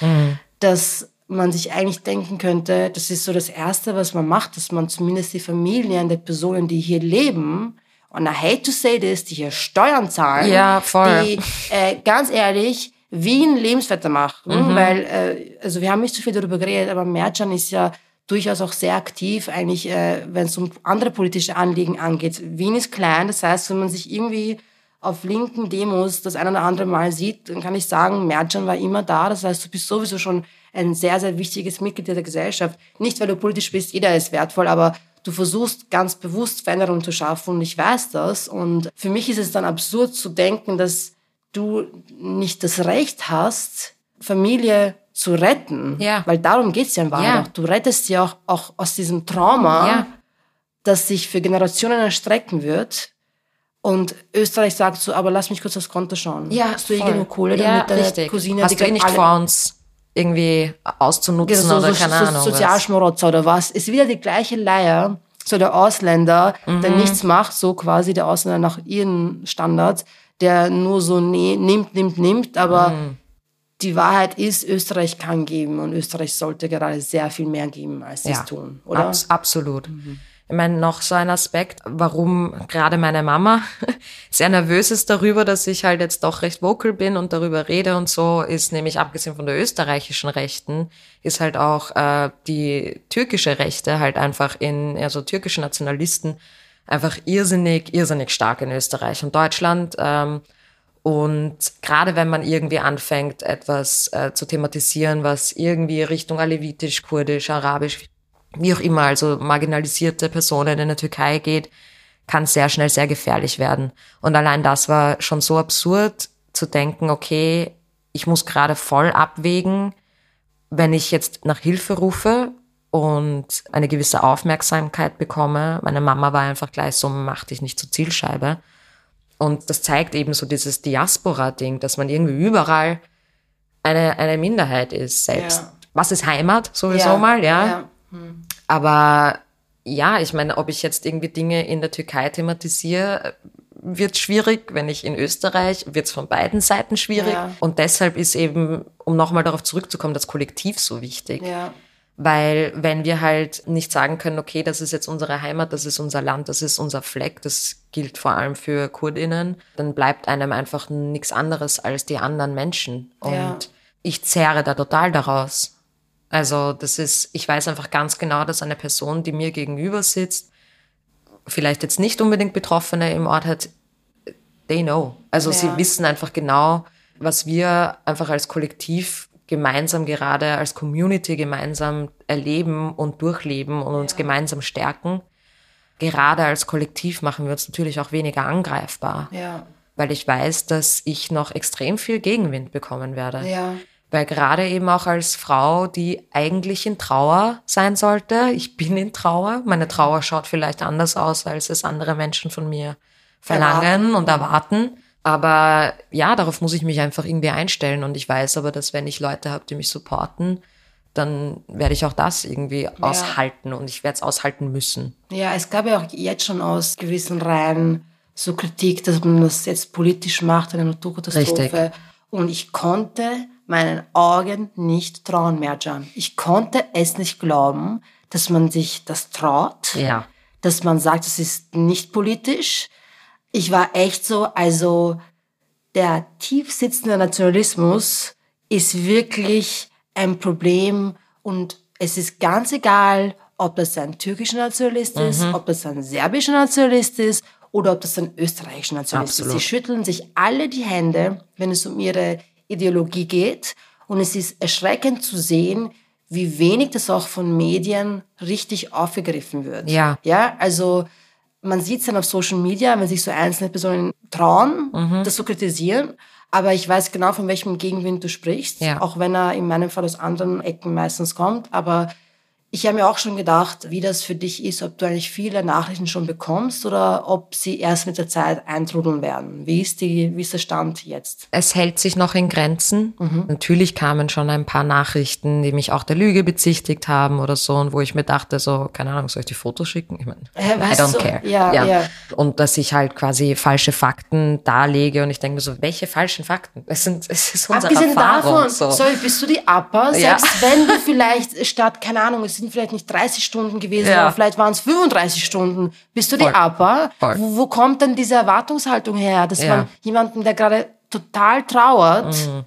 dass man sich eigentlich denken könnte, das ist so das Erste, was man macht, dass man zumindest die Familien der Personen, die hier leben, und I hate to say this, die hier Steuern zahlen, Ja, voll. die äh, ganz ehrlich Wien lebenswerter machen, weil, äh, also wir haben nicht so viel darüber geredet, aber Mercan ist ja durchaus auch sehr aktiv, eigentlich, äh, wenn es um andere politische Anliegen angeht. Wien ist klein, das heißt, wenn man sich irgendwie auf linken Demos das ein oder andere Mal sieht, dann kann ich sagen, Mercan war immer da. Das heißt, du bist sowieso schon ein sehr, sehr wichtiges Mitglied der Gesellschaft. Nicht, weil du politisch bist, jeder ist wertvoll, aber du versuchst ganz bewusst Veränderungen zu schaffen und ich weiß das. Und für mich ist es dann absurd zu denken, dass du nicht das Recht hast, Familie zu retten. Ja. Weil darum geht's ja in Wahrheit Ja. auch. Du rettest sie auch, auch aus diesem Trauma, Ja. das sich für Generationen erstrecken wird. Und Österreich sagt so, aber lass mich kurz aufs Konto schauen. Hast du eh genug Kohle, ja, damit deine richtig. Cousine Hast die du eh nicht alle- vor, uns irgendwie auszunutzen so, oder so, keine so Ahnung. was. Sozialschmarotzer oder was. Ist wieder die gleiche Leier. So der Ausländer, der Mhm. nichts macht, so quasi der Ausländer nach ihren Standards, der nur so ne, nimmt, nimmt, nimmt, aber Mhm. die Wahrheit ist, Österreich kann geben und Österreich sollte gerade sehr viel mehr geben, als sie es tun, oder? Abs absolut. Ich meine, noch so ein Aspekt, warum gerade meine Mama sehr nervös ist darüber, dass ich halt jetzt doch recht vocal bin und darüber rede und so, ist nämlich abgesehen von der österreichischen Rechten, ist halt auch äh, die türkische Rechte halt einfach in, also türkische Nationalisten einfach irrsinnig, irrsinnig stark in Österreich und Deutschland. Ähm, und gerade wenn man irgendwie anfängt, etwas äh, zu thematisieren, was irgendwie Richtung alevitisch, kurdisch, arabisch, wie auch immer, also marginalisierte Personen in der Türkei geht, kann sehr schnell sehr gefährlich werden. Und allein das war schon so absurd zu denken, okay, ich muss gerade voll abwägen, wenn ich jetzt nach Hilfe rufe und eine gewisse Aufmerksamkeit bekomme. Meine Mama war einfach gleich so, mach dich nicht zur Zielscheibe. Und das zeigt eben so dieses Diaspora-Ding, dass man irgendwie überall eine, eine Minderheit ist selbst. Ja. Was ist Heimat sowieso mal, ja. ja. Aber ja, ich meine, ob ich jetzt irgendwie Dinge in der Türkei thematisiere, wird schwierig. Wenn ich in Österreich, wird es von beiden Seiten schwierig. Ja. Und deshalb ist eben, um nochmal darauf zurückzukommen, das Kollektiv so wichtig. Ja. Weil wenn wir halt nicht sagen können, okay, das ist jetzt unsere Heimat, das ist unser Land, das ist unser Fleck, das gilt vor allem für Kurdinnen, dann bleibt einem einfach nichts anderes als die anderen Menschen. Und Ja. ich zehre da total daraus. Also das ist, ich weiß einfach ganz genau, dass eine Person, die mir gegenüber sitzt, vielleicht jetzt nicht unbedingt Betroffene im Ort hat, they know. Also Ja. sie wissen einfach genau, was wir einfach als Kollektiv gemeinsam gerade, als Community gemeinsam erleben und durchleben und uns gemeinsam stärken. Gerade als Kollektiv machen wir uns natürlich auch weniger angreifbar, Ja. weil ich weiß, dass ich noch extrem viel Gegenwind bekommen werde. Ja. Weil gerade eben auch als Frau, die eigentlich in Trauer sein sollte, ich bin in Trauer, meine Trauer schaut vielleicht anders aus, als es andere Menschen von mir verlangen Erwarten. und erwarten. Aber ja, darauf muss ich mich einfach irgendwie einstellen. Und ich weiß aber, dass wenn ich Leute habe, die mich supporten, dann werde ich auch das irgendwie aushalten und ich werde es aushalten müssen. Ja, es gab ja auch jetzt schon aus gewissen Reihen so Kritik, dass man das jetzt politisch macht, eine Naturkatastrophe. Richtig. Und ich konnte meinen Augen nicht trauen mehr. Ich konnte es nicht glauben, dass man sich das traut, Ja. dass man sagt, es ist nicht politisch. Ich war echt so, also der tief sitzende Nationalismus ist wirklich ein Problem und es ist ganz egal, ob das ein türkischer Nationalist ist, ob das ein serbischer Nationalist ist oder ob das ein österreichischer Nationalist Absolut. ist. Sie schütteln sich alle die Hände, wenn es um ihre Ideologie geht und es ist erschreckend zu sehen, wie wenig das auch von Medien richtig aufgegriffen wird. Ja. Ja, also man sieht es dann auf Social Media, wenn sich so einzelne Personen trauen, Mhm. das zu kritisieren. Aber ich weiß genau, von welchem Gegenwind du sprichst, Ja. auch wenn er in meinem Fall aus anderen Ecken meistens kommt. Aber ich habe mir auch schon gedacht, wie das für dich ist, ob du eigentlich viele Nachrichten schon bekommst oder ob sie erst mit der Zeit eintrudeln werden. Wie ist, die, wie ist der Stand jetzt? Es hält sich noch in Grenzen. Mhm. Natürlich kamen schon ein paar Nachrichten, die mich auch der Lüge bezichtigt haben oder so, und wo ich mir dachte, so, keine Ahnung, soll ich die Fotos schicken? Ich meine, Äh, I don't du, care. ja, ja. Und dass ich halt quasi falsche Fakten darlege und ich denke mir so, welche falschen Fakten? Es sind, es ist unsere Abgesehen Erfahrung. davon, so. sorry, bist du die Upper? Ja. Selbst wenn du vielleicht statt, keine Ahnung, es sind vielleicht nicht 30 Stunden gewesen, Ja. aber vielleicht waren es 35 Stunden, bist du die Voll. Voll. Wo, wo kommt denn diese Erwartungshaltung her, dass Ja. man jemanden, der gerade total trauert, Mhm.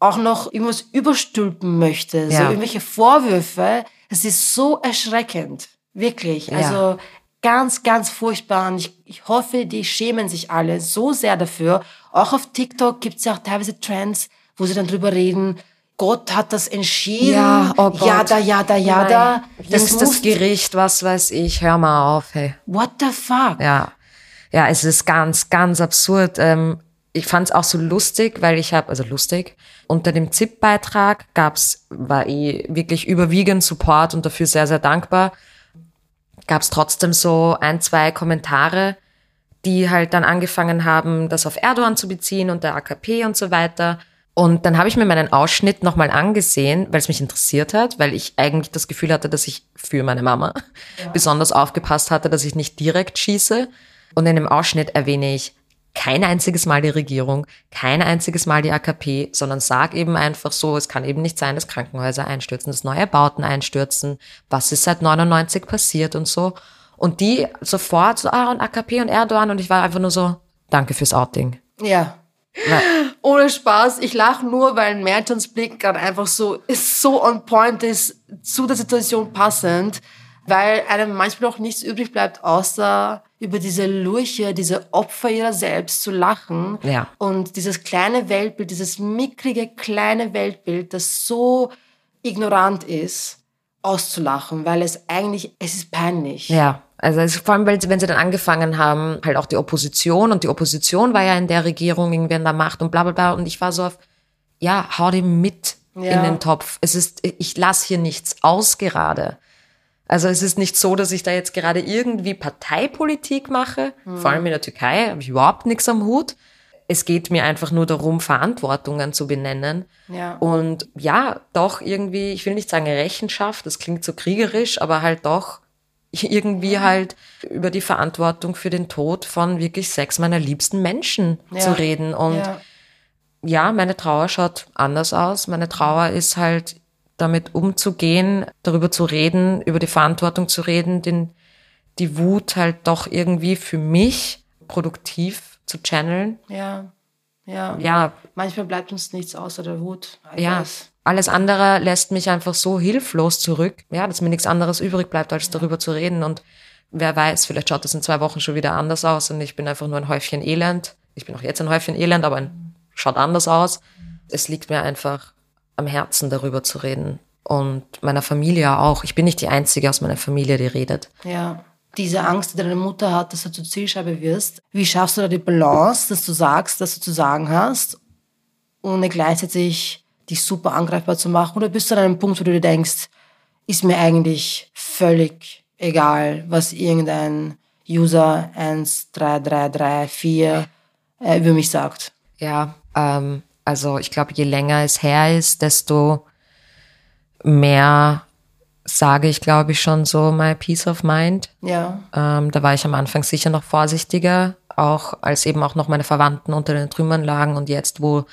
auch noch irgendwas überstülpen möchte, so irgendwelche Vorwürfe? Es ist so erschreckend, wirklich. Also ganz, ganz furchtbar. Und ich, ich hoffe, die schämen sich alle so sehr dafür. Auch auf TikTok gibt es ja auch teilweise Trends, wo sie dann drüber reden, Gott hat das entschieden. Ja, oh Gott. Jada, jada, jada. das ist das muss- Gericht, was weiß ich, hör mal auf, hey. What the fuck? Ja, ja, es ist ganz, ganz absurd. Ähm, ich fand es auch so lustig, weil ich habe, also lustig, unter dem ZIP-Beitrag gab's, war eh wirklich überwiegend Support und dafür sehr, sehr dankbar. Gab's trotzdem so ein, zwei Kommentare, die halt dann angefangen haben, das auf Erdogan zu beziehen und der AKP und so weiter. Und dann habe ich mir meinen Ausschnitt nochmal angesehen, weil es mich interessiert hat, weil ich eigentlich das Gefühl hatte, dass ich für meine Mama besonders aufgepasst hatte, dass ich nicht direkt schieße. Und in dem Ausschnitt erwähne ich kein einziges Mal die Regierung, kein einziges Mal die AKP, sondern sag eben einfach so, es kann eben nicht sein, dass Krankenhäuser einstürzen, dass neue Bauten einstürzen, was ist seit 99 passiert und so. Und die sofort so, ah, und AKP und Erdogan und ich war einfach nur so, danke fürs Outing. Ja. Ohne Spaß, ich lache nur, weil Mertons Blick gerade einfach so ist so on point ist, zu der Situation passend, weil einem manchmal auch nichts übrig bleibt, außer über diese Lurche, diese Opfer ihrer selbst zu lachen. Ja. Und dieses kleine Weltbild, dieses mickrige kleine Weltbild, das so ignorant ist, auszulachen, weil es eigentlich, es ist peinlich. Ja, also vor allem, weil sie, wenn sie dann angefangen haben, halt auch die Opposition und die Opposition war ja in der Regierung irgendwie in der Macht und bla bla bla und ich war so auf, ja, hau dem mit Ja. in den Topf. Es ist, ich lasse hier nichts aus gerade. Also es ist nicht so, dass ich da jetzt gerade irgendwie Parteipolitik mache. Vor allem in der Türkei habe ich überhaupt nichts am Hut. Es geht mir einfach nur darum, Verantwortungen zu benennen. Ja. Und ja, doch irgendwie, ich will nicht sagen Rechenschaft, das klingt so kriegerisch, aber halt doch irgendwie halt über die Verantwortung für den Tod von wirklich sechs meiner liebsten Menschen Ja. zu reden. Und ja. ja, meine Trauer schaut anders aus. Meine Trauer ist halt damit umzugehen, darüber zu reden, über die Verantwortung zu reden, den, die Wut halt doch irgendwie für mich produktiv zu channeln. ja. Ja. ja, Manchmal bleibt uns nichts außer der Wut. Ja, guess. alles andere lässt mich einfach so hilflos zurück, ja, dass mir nichts anderes übrig bleibt, als darüber zu reden. Und wer weiß, vielleicht schaut das in zwei Wochen schon wieder anders aus und ich bin einfach nur ein Häufchen Elend. Ich bin auch jetzt ein Häufchen Elend, aber ein, schaut anders aus. Es liegt mir einfach am Herzen, darüber zu reden. Und meiner Familie auch. Ich bin nicht die Einzige aus meiner Familie, die redet. Ja. Diese Angst, die deine Mutter hat, dass du zur Zielscheibe wirst. Wie schaffst du da die Balance, dass du sagst, dass du zu sagen hast, ohne gleichzeitig dich super angreifbar zu machen? Oder bist du an einem Punkt, wo du dir denkst, ist mir eigentlich völlig egal, was irgendein User 13334 äh, über mich sagt? Ja, ähm, also ich glaube, je länger es her ist, desto mehr sage ich, glaube ich, schon so my peace of mind. Ja. Ähm, da war ich am Anfang sicher noch vorsichtiger, auch als eben auch noch meine Verwandten unter den Trümmern lagen und jetzt, wo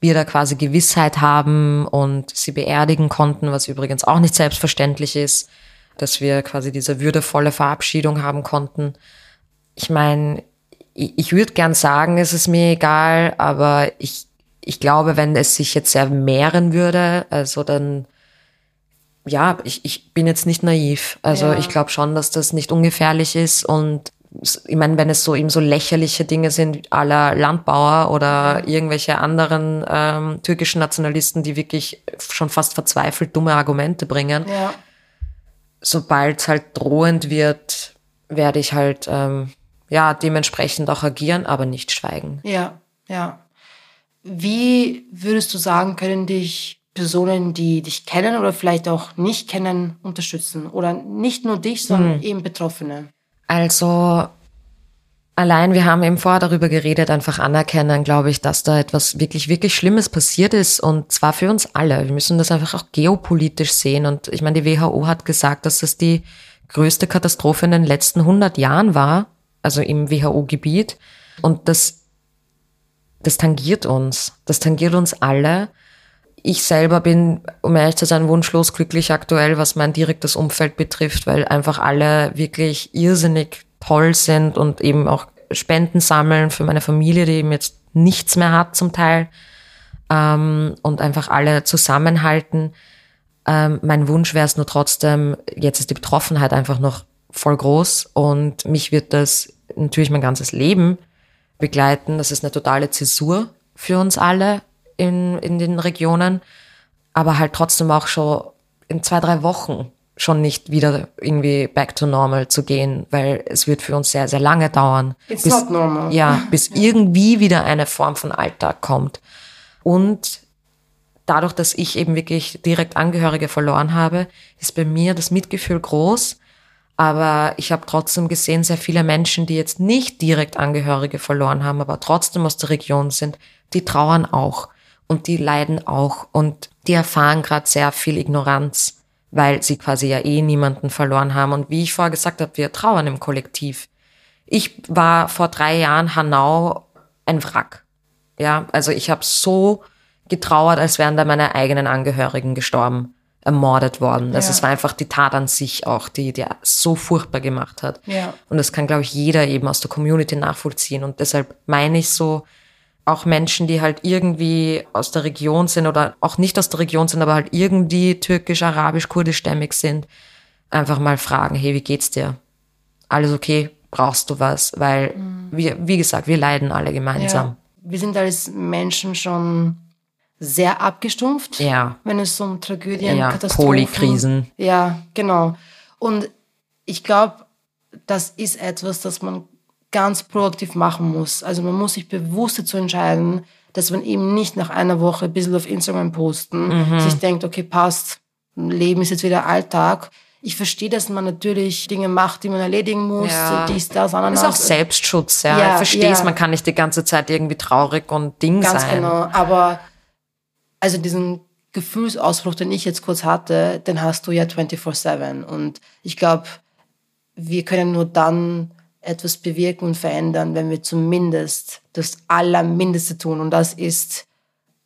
wir da quasi Gewissheit haben und sie beerdigen konnten, was übrigens auch nicht selbstverständlich ist, dass wir quasi diese würdevolle Verabschiedung haben konnten. Ich meine, ich, ich würde gern sagen, es ist mir egal, aber ich, ich glaube, wenn es sich jetzt sehr mehren würde, also dann ja, ich, ich bin jetzt nicht naiv. Also Ja. ich glaube schon, dass das nicht ungefährlich ist und ich meine, wenn es so eben so lächerliche Dinge sind, aller Landbauer oder irgendwelche anderen ähm, türkischen Nationalisten, die wirklich schon fast verzweifelt dumme Argumente bringen, Ja. sobald es halt drohend wird, werde ich halt ähm, ja dementsprechend auch agieren, aber nicht schweigen. Ja, ja. Wie würdest du sagen, können dich Personen, die dich kennen oder vielleicht auch nicht kennen, unterstützen? Oder nicht nur dich, sondern eben Betroffene? Also allein, wir haben eben vorher darüber geredet, einfach anerkennen, glaube ich, dass da etwas wirklich, wirklich Schlimmes passiert ist und zwar für uns alle. Wir müssen das einfach auch geopolitisch sehen und ich meine, die WHO hat gesagt, dass das die größte Katastrophe in den letzten 100 Jahren war, also im WHO-Gebiet und das, das tangiert uns, das tangiert uns alle. Ich selber bin, um ehrlich zu sein, wunschlos glücklich aktuell, was mein direktes Umfeld betrifft, weil einfach alle wirklich irrsinnig toll sind und eben auch Spenden sammeln für meine Familie, die eben jetzt nichts mehr hat zum Teil ähm, und einfach alle zusammenhalten. Ähm, mein Wunsch wäre es nur trotzdem, jetzt ist die Betroffenheit einfach noch voll groß und mich wird das natürlich mein ganzes Leben begleiten. Das ist eine totale Zäsur für uns alle in, in den Regionen, aber halt trotzdem auch schon in zwei, drei Wochen schon nicht wieder irgendwie back to normal zu gehen, weil es wird für uns sehr, sehr lange dauern. It's not normal. Ja, bis irgendwie wieder eine Form von Alltag kommt. Und dadurch, dass ich eben wirklich direkt Angehörige verloren habe, ist bei mir das Mitgefühl groß. Aber ich habe trotzdem gesehen, sehr viele Menschen, die jetzt nicht direkt Angehörige verloren haben, aber trotzdem aus der Region sind, die trauern auch und die leiden auch und die erfahren gerade sehr viel Ignoranz, weil sie quasi ja eh niemanden verloren haben. Und wie ich vorher gesagt habe, wir trauern im Kollektiv. Ich war vor drei Jahren Hanau ein Wrack. Ja, also ich habe so getrauert, als wären da meine eigenen Angehörigen gestorben, ermordet worden. Also Ja. es war einfach die Tat an sich auch, die, die so furchtbar gemacht hat. Ja. Und das kann, glaube ich, jeder eben aus der Community nachvollziehen. Und deshalb meine ich so, auch Menschen, die halt irgendwie aus der Region sind oder auch nicht aus der Region sind, aber halt irgendwie türkisch, arabisch, kurdischstämmig sind, einfach mal fragen, hey, wie geht's dir? Alles okay? Brauchst du was? Weil, wir, wie gesagt, wir leiden alle gemeinsam. Ja. Wir sind als Menschen schon sehr abgestumpft, Ja. wenn es um Tragödien, Ja, Katastrophen... Polykrisen. Ja, genau. Und ich glaube, das ist etwas, das man ganz proaktiv machen muss. Also man muss sich bewusst dazu entscheiden, dass man eben nicht nach einer Woche ein bisschen auf Instagram posten, Mhm. sich denkt, okay, passt, Leben ist jetzt wieder Alltag. Ich verstehe, dass man natürlich Dinge macht, die man erledigen muss, Ja. dies, das, ananas. Das ist auch Selbstschutz, ja. Ja, ich verstehe es, ja. man kann nicht die ganze Zeit irgendwie traurig und Ding Ganz sein. genau. Aber also diesen Gefühlsausbruch, den ich jetzt kurz hatte, den hast du ja 24-7. Und ich glaube, wir können nur dann etwas bewirken und verändern, wenn wir zumindest das Allermindeste tun. Und das ist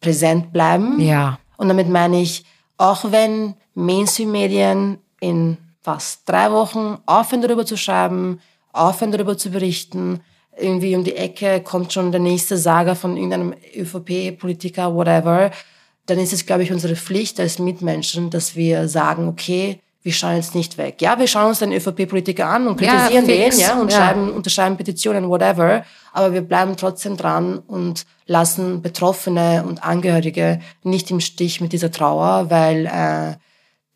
präsent bleiben. Ja. Und damit meine ich, auch wenn Mainstream-Medien in fast drei Wochen aufhören darüber zu schreiben, aufhören darüber zu berichten, irgendwie um die Ecke kommt schon der nächste Saga von irgendeinem ÖVP-Politiker, whatever, dann ist es, glaube ich, unsere Pflicht als Mitmenschen, dass wir sagen, okay, wir schauen jetzt nicht weg. Ja, wir schauen uns den ÖVP-Politiker an und kritisieren ja, den, ja, und ja. schreiben, unterschreiben Petitionen, whatever. Aber wir bleiben trotzdem dran und lassen Betroffene und Angehörige nicht im Stich mit dieser Trauer, weil äh,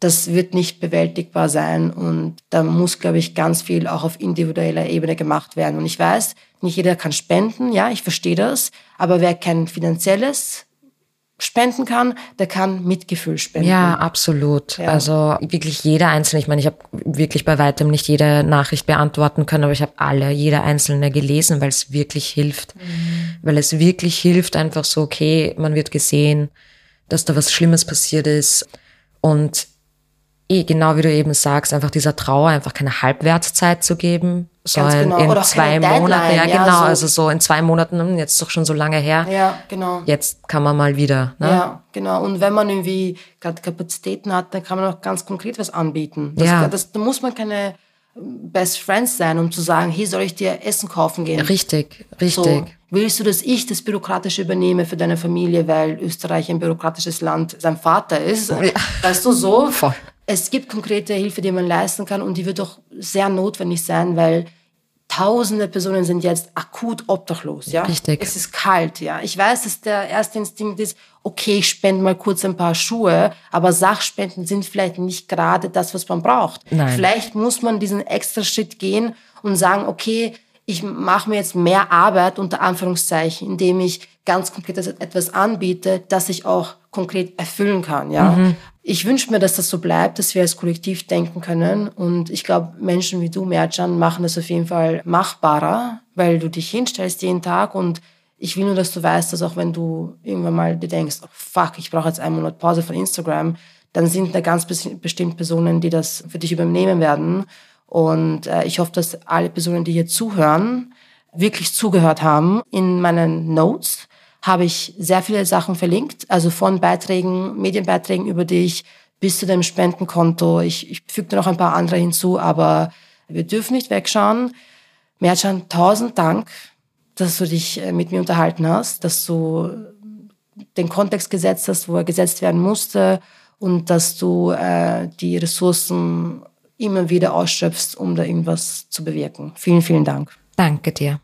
das wird nicht bewältigbar sein und da muss, glaube ich, ganz viel auch auf individueller Ebene gemacht werden. Und ich weiß, nicht jeder kann spenden, ja, ich verstehe das, aber wer kein finanzielles spenden kann, der kann Mitgefühl spenden. Ja, absolut. Ja. Also wirklich jeder Einzelne. Ich meine, ich habe wirklich bei weitem nicht jede Nachricht beantworten können, aber ich habe alle, jeder Einzelne gelesen, weil es wirklich hilft. Mhm. Weil es wirklich hilft, einfach so, okay, man wird gesehen, dass da was Schlimmes passiert ist. Und eh, genau wie du eben sagst, einfach dieser Trauer einfach keine Halbwertszeit zu geben, sondern genau. in zwei Monaten, ja, ja, genau, so. also so in zwei Monaten, hm, jetzt ist doch schon so lange her. Ja, genau. Jetzt kann man mal wieder. Ne? Ja, genau. Und wenn man irgendwie gerade Kapazitäten hat, dann kann man auch ganz konkret was anbieten. Das, ja. Das, da muss man keine Best Friends sein, um zu sagen, hey, soll ich dir Essen kaufen gehen? Richtig, richtig. So, willst du, dass ich das Bürokratische übernehme für deine Familie, weil Österreich ein bürokratisches Land sein Vater ist? Ja. Weißt du, so? Voll. Es gibt konkrete Hilfe, die man leisten kann und die wird auch sehr notwendig sein, weil Tausende Personen sind jetzt akut obdachlos, ja. Richtig. Es ist kalt, ja. Ich weiß, dass der erste Instinkt ist, okay, ich spende mal kurz ein paar Schuhe, aber Sachspenden sind vielleicht nicht gerade das, was man braucht. Nein. Vielleicht muss man diesen extra Schritt gehen und sagen, okay, ich mache mir jetzt mehr Arbeit unter Anführungszeichen, indem ich ganz konkret etwas anbiete, das ich auch konkret erfüllen kann. Ja, mhm. Ich wünsche mir, dass das so bleibt, dass wir als Kollektiv denken können. Und ich glaube, Menschen wie du, Merjan, machen das auf jeden Fall machbarer, weil du dich hinstellst jeden Tag und ich will nur, dass du weißt, dass auch wenn du irgendwann mal dir denkst, oh fuck, ich brauche jetzt einen Monat Pause von Instagram, dann sind da ganz bestimmt Personen, die das für dich übernehmen werden. Und äh, ich hoffe, dass alle Personen, die hier zuhören, wirklich zugehört haben. In meinen Notes habe ich sehr viele Sachen verlinkt, also von Beiträgen, Medienbeiträgen über dich bis zu dem Spendenkonto. Ich, ich füge noch ein paar andere hinzu, aber wir dürfen nicht wegschauen. Merchan, tausend Dank, dass du dich äh, mit mir unterhalten hast, dass du den Kontext gesetzt hast, wo er gesetzt werden musste und dass du äh, die Ressourcen immer wieder ausschöpfst, um da irgendwas zu bewirken. Vielen, vielen Dank. Danke dir.